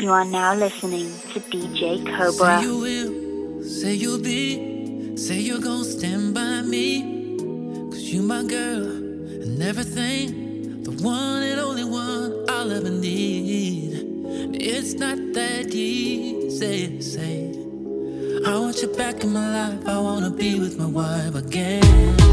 You are now listening to DJ Cobra. Say you will, say you'll be, say you're gonna stand by me. Cause you my girl and everything, the one and only one I'll ever need. It's not that easy, say. I want you back in my life, I wanna be with my wife again.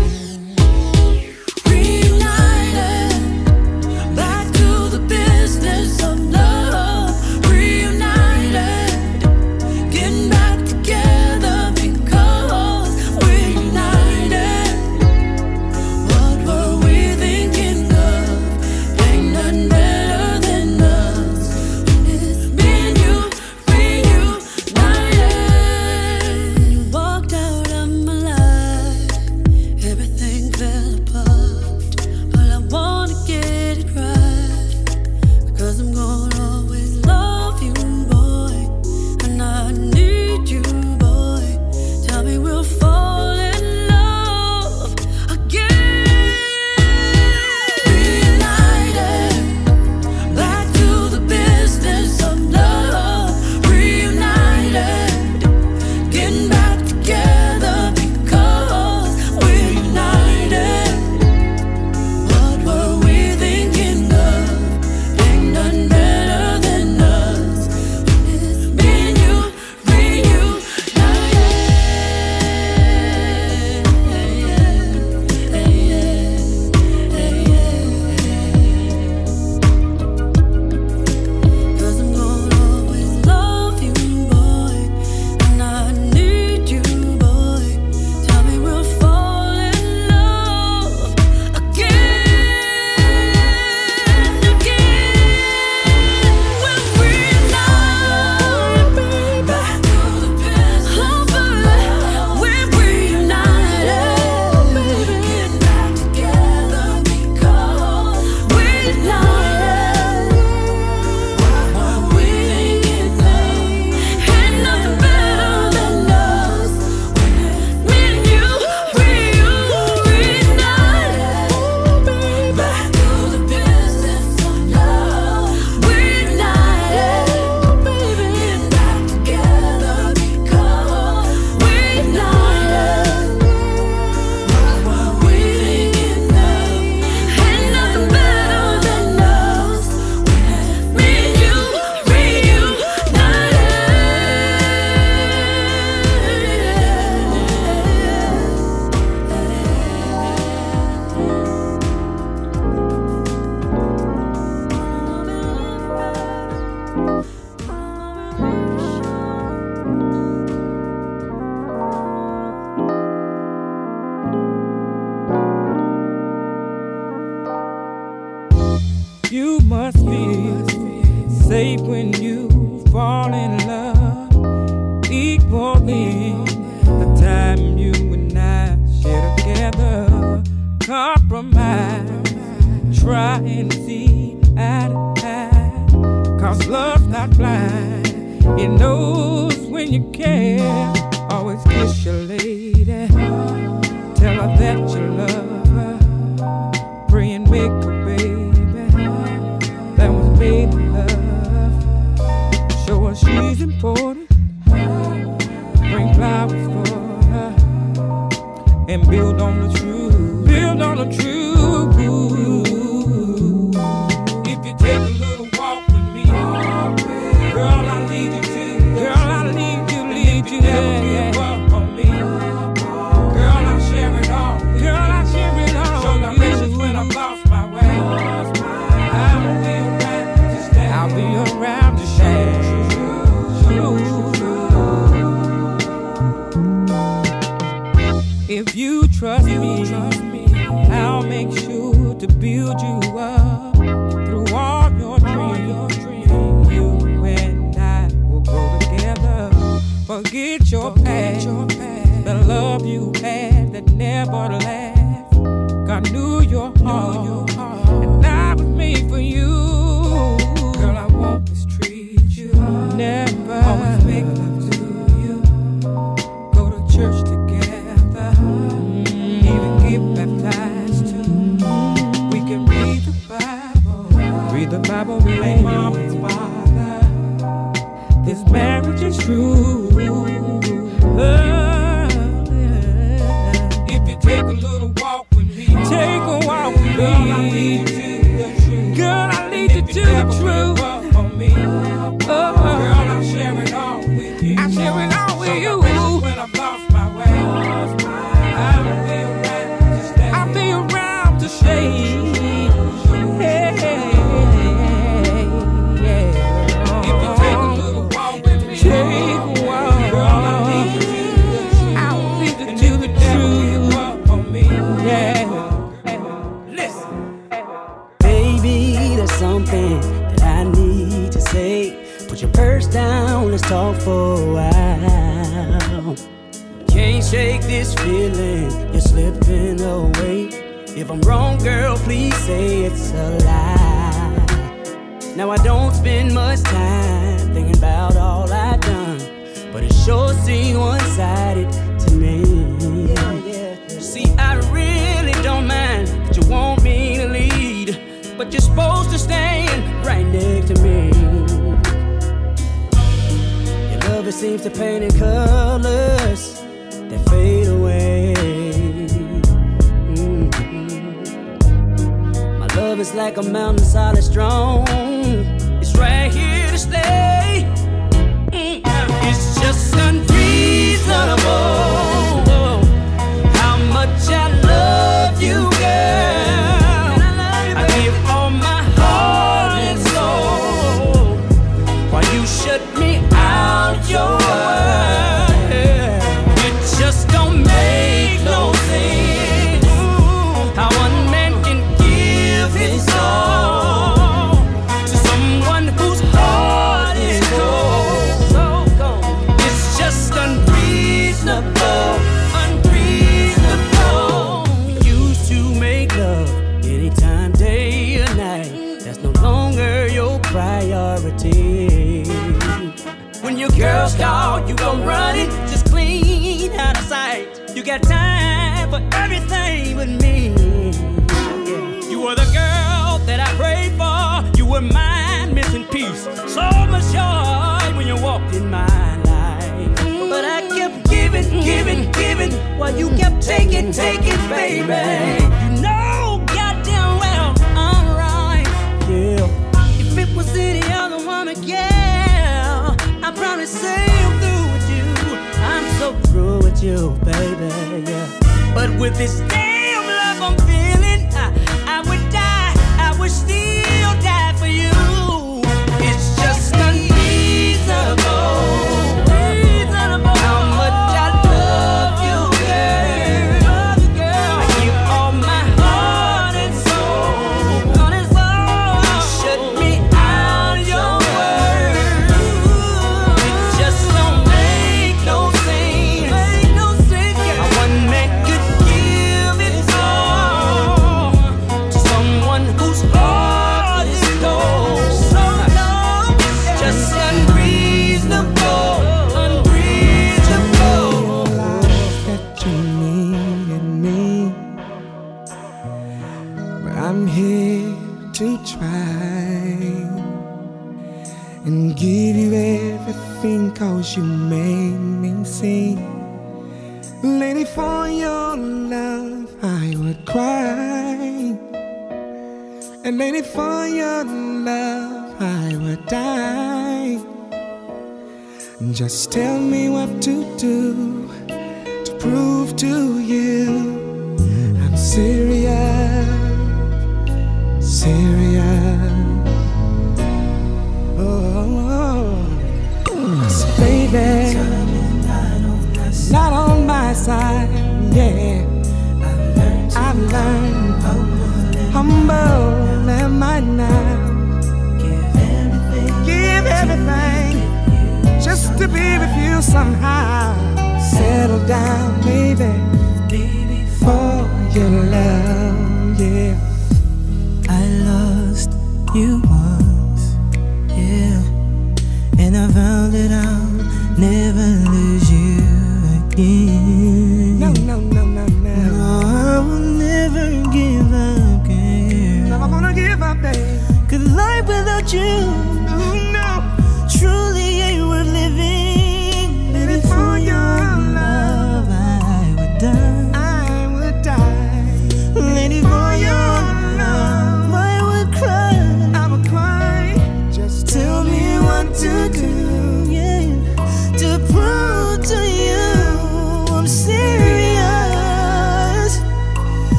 Down,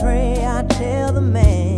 pray, I tell the man.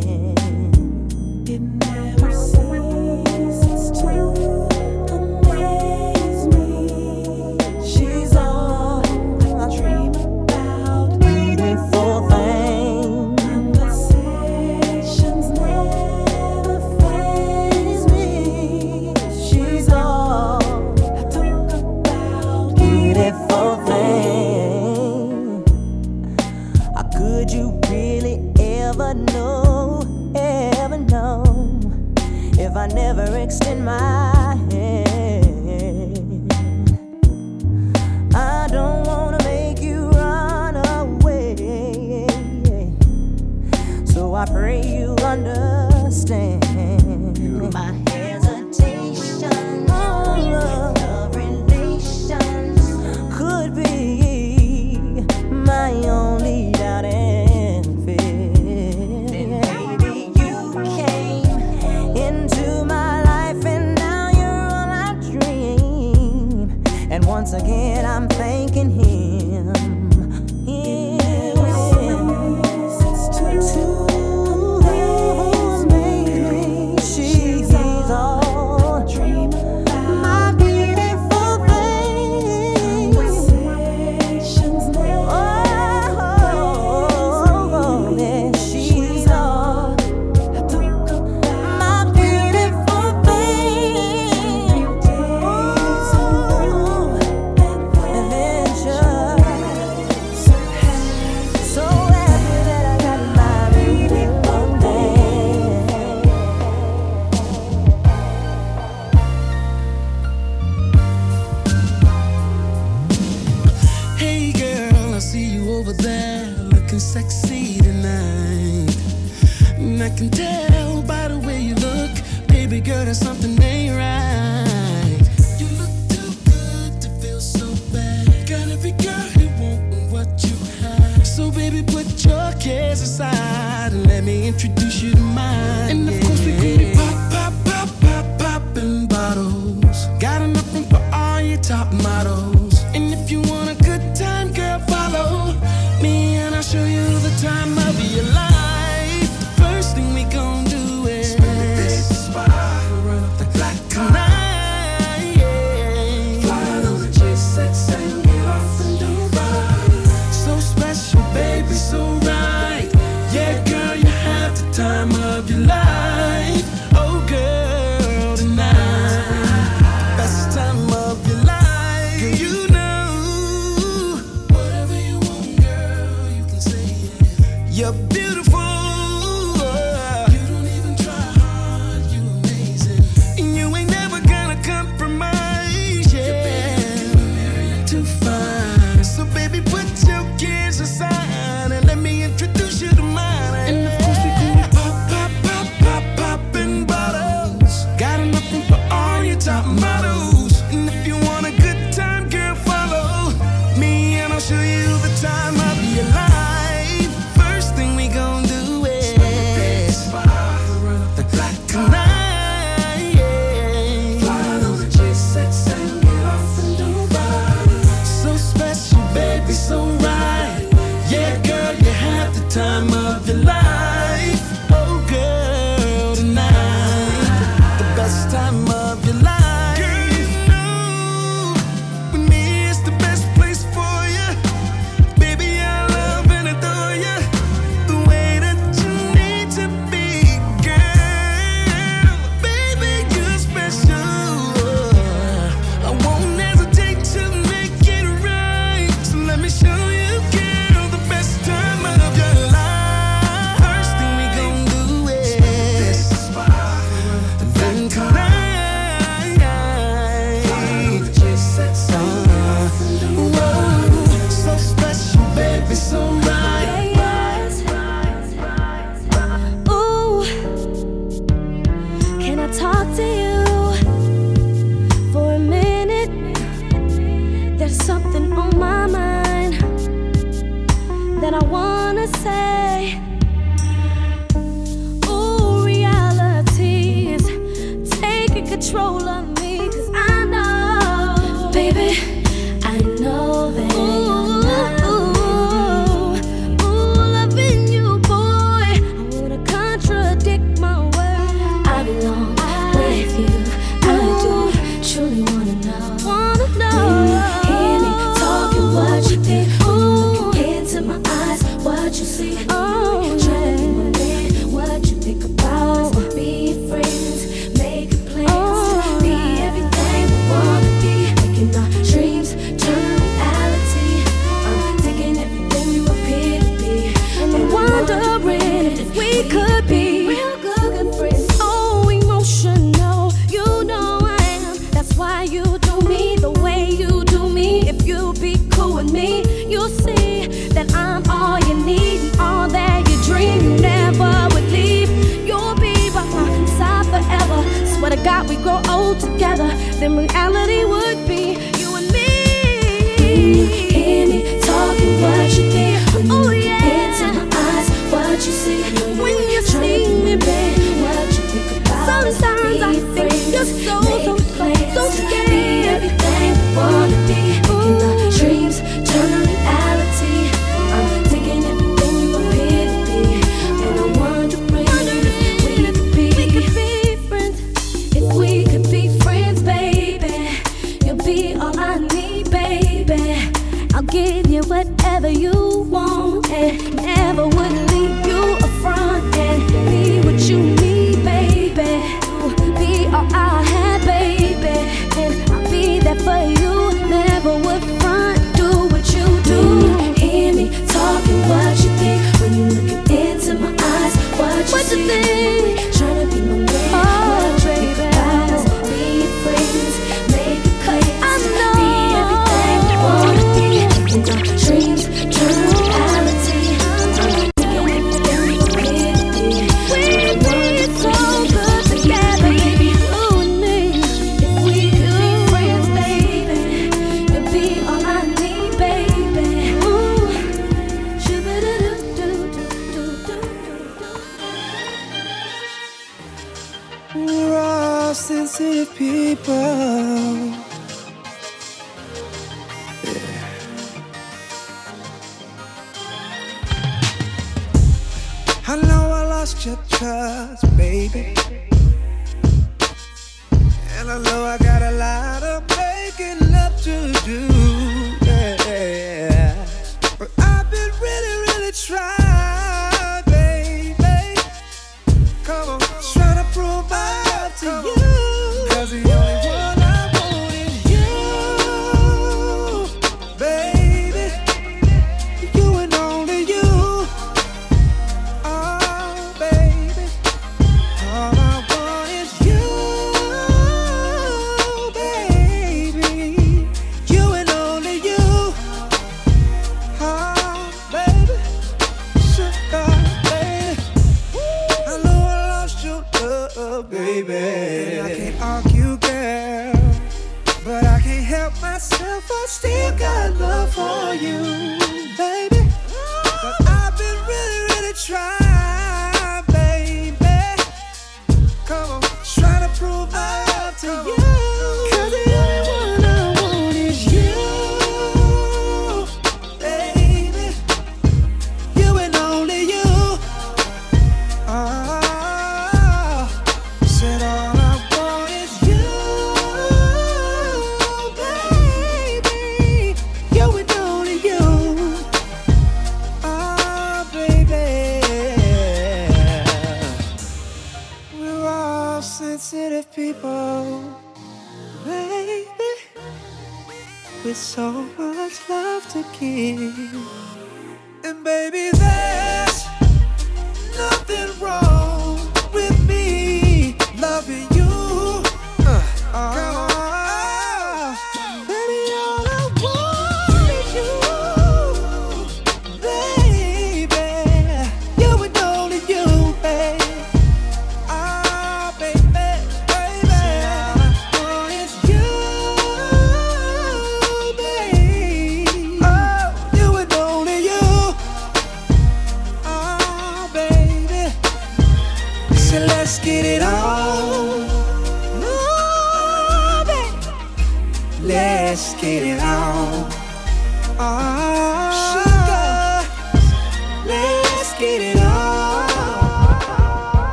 you.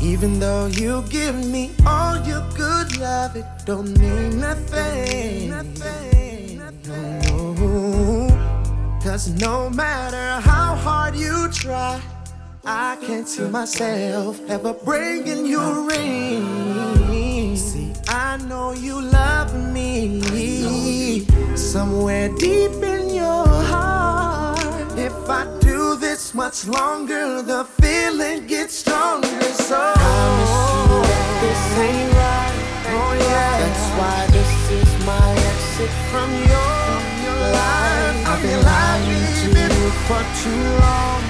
Even though you give me all your good love, it don't mean nothing. Nothing. No. Cause no matter how hard you try, I can't see myself ever bringing you a ring. See, I know you love me somewhere deep in your heart. If I it's much longer, the feeling gets stronger. So I miss you that this ain't right. Oh yeah, that's why this is my exit from your, your life. I've been lying to you for too long,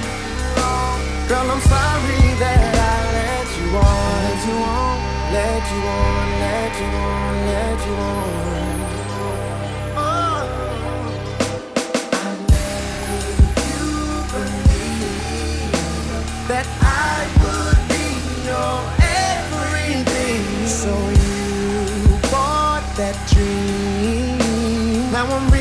girl. I'm sorry that I let you on, let you on, let you on, let you on, let you on. that I would be your everything. So you bought that dream. Now I'm.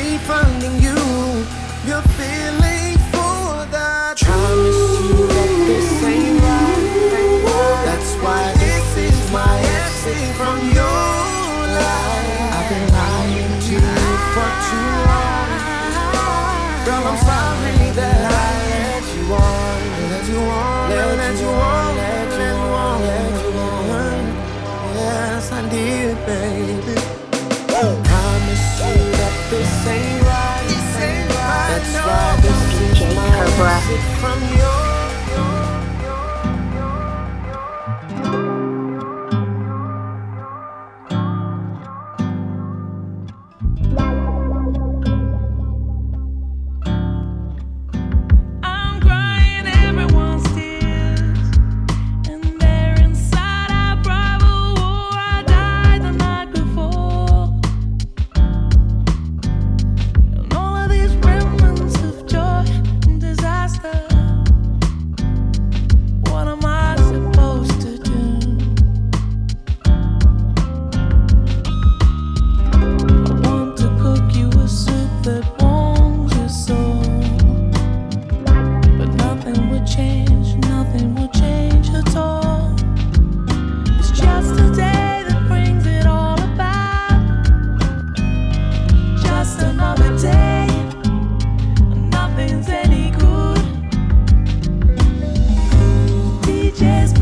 Cobra. DJ's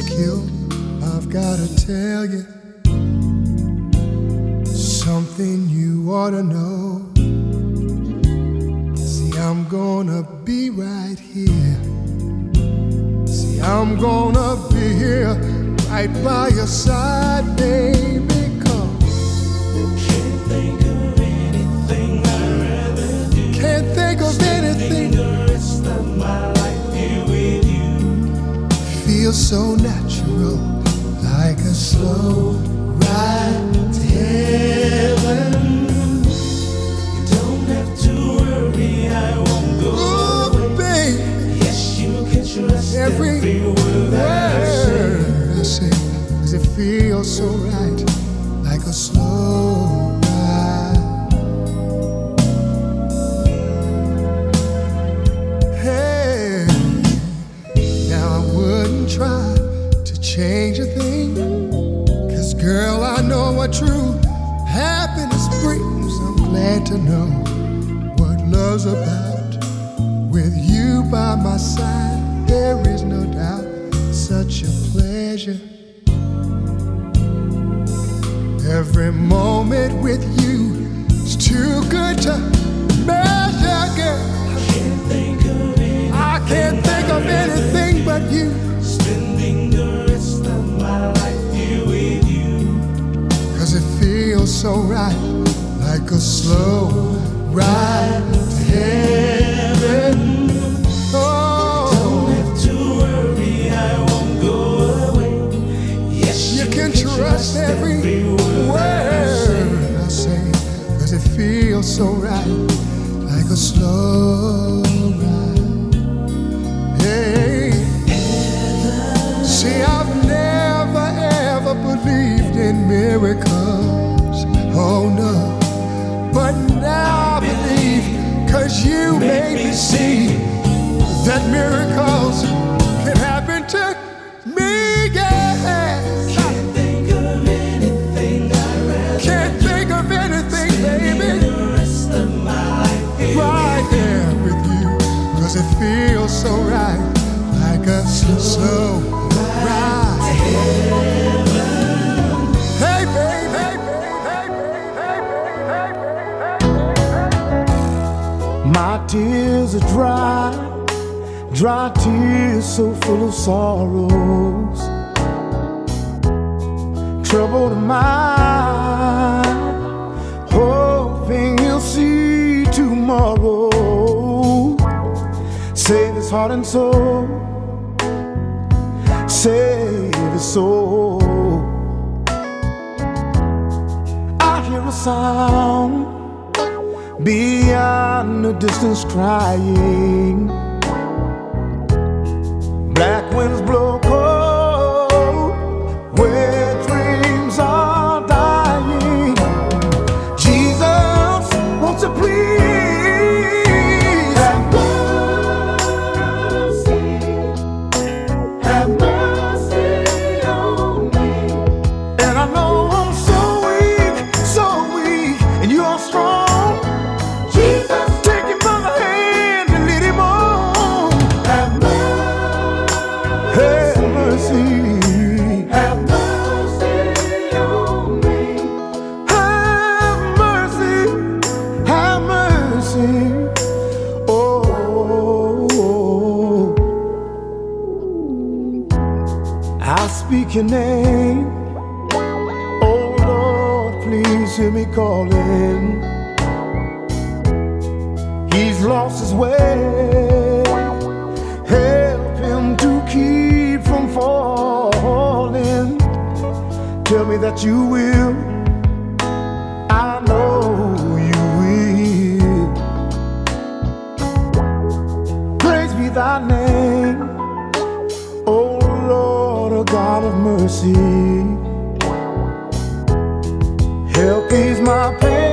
so. I've gotta tell you something you ought to know. See, I'm gonna be right here. See, I'm gonna be here right by your side, baby. Come. Can't think of anything I'd rather do. Can't think of anything. Feels so natural, like a slow ride to heaven. You don't have to worry, I won't go baby. Yes, you can trust every, every word I say. Cause it feels so right, like a slow what true happiness brings. I'm glad to know what love's about. With you by my side, there is no doubt. Such a pleasure. Every moment with you is too good to so right, like a slow ride to that miracles can happen to me. Yes. Can't think of anything, Can't think of anything, baby. Right there with you, cause it feels so right, like a slow ride. Hey, baby. Hey, baby. Hey, baby. Hey, my tears are dry, dry tears so full of sorrows. Troubled mind, hoping you'll see tomorrow. Save his heart and soul, save his soul. I hear a sound beyond the distance crying. Winds blow cold Lost his way. Help him to keep from falling. Tell me that you will. I know you will. Praise be thy name, O Lord, O God of mercy. Help ease my pain.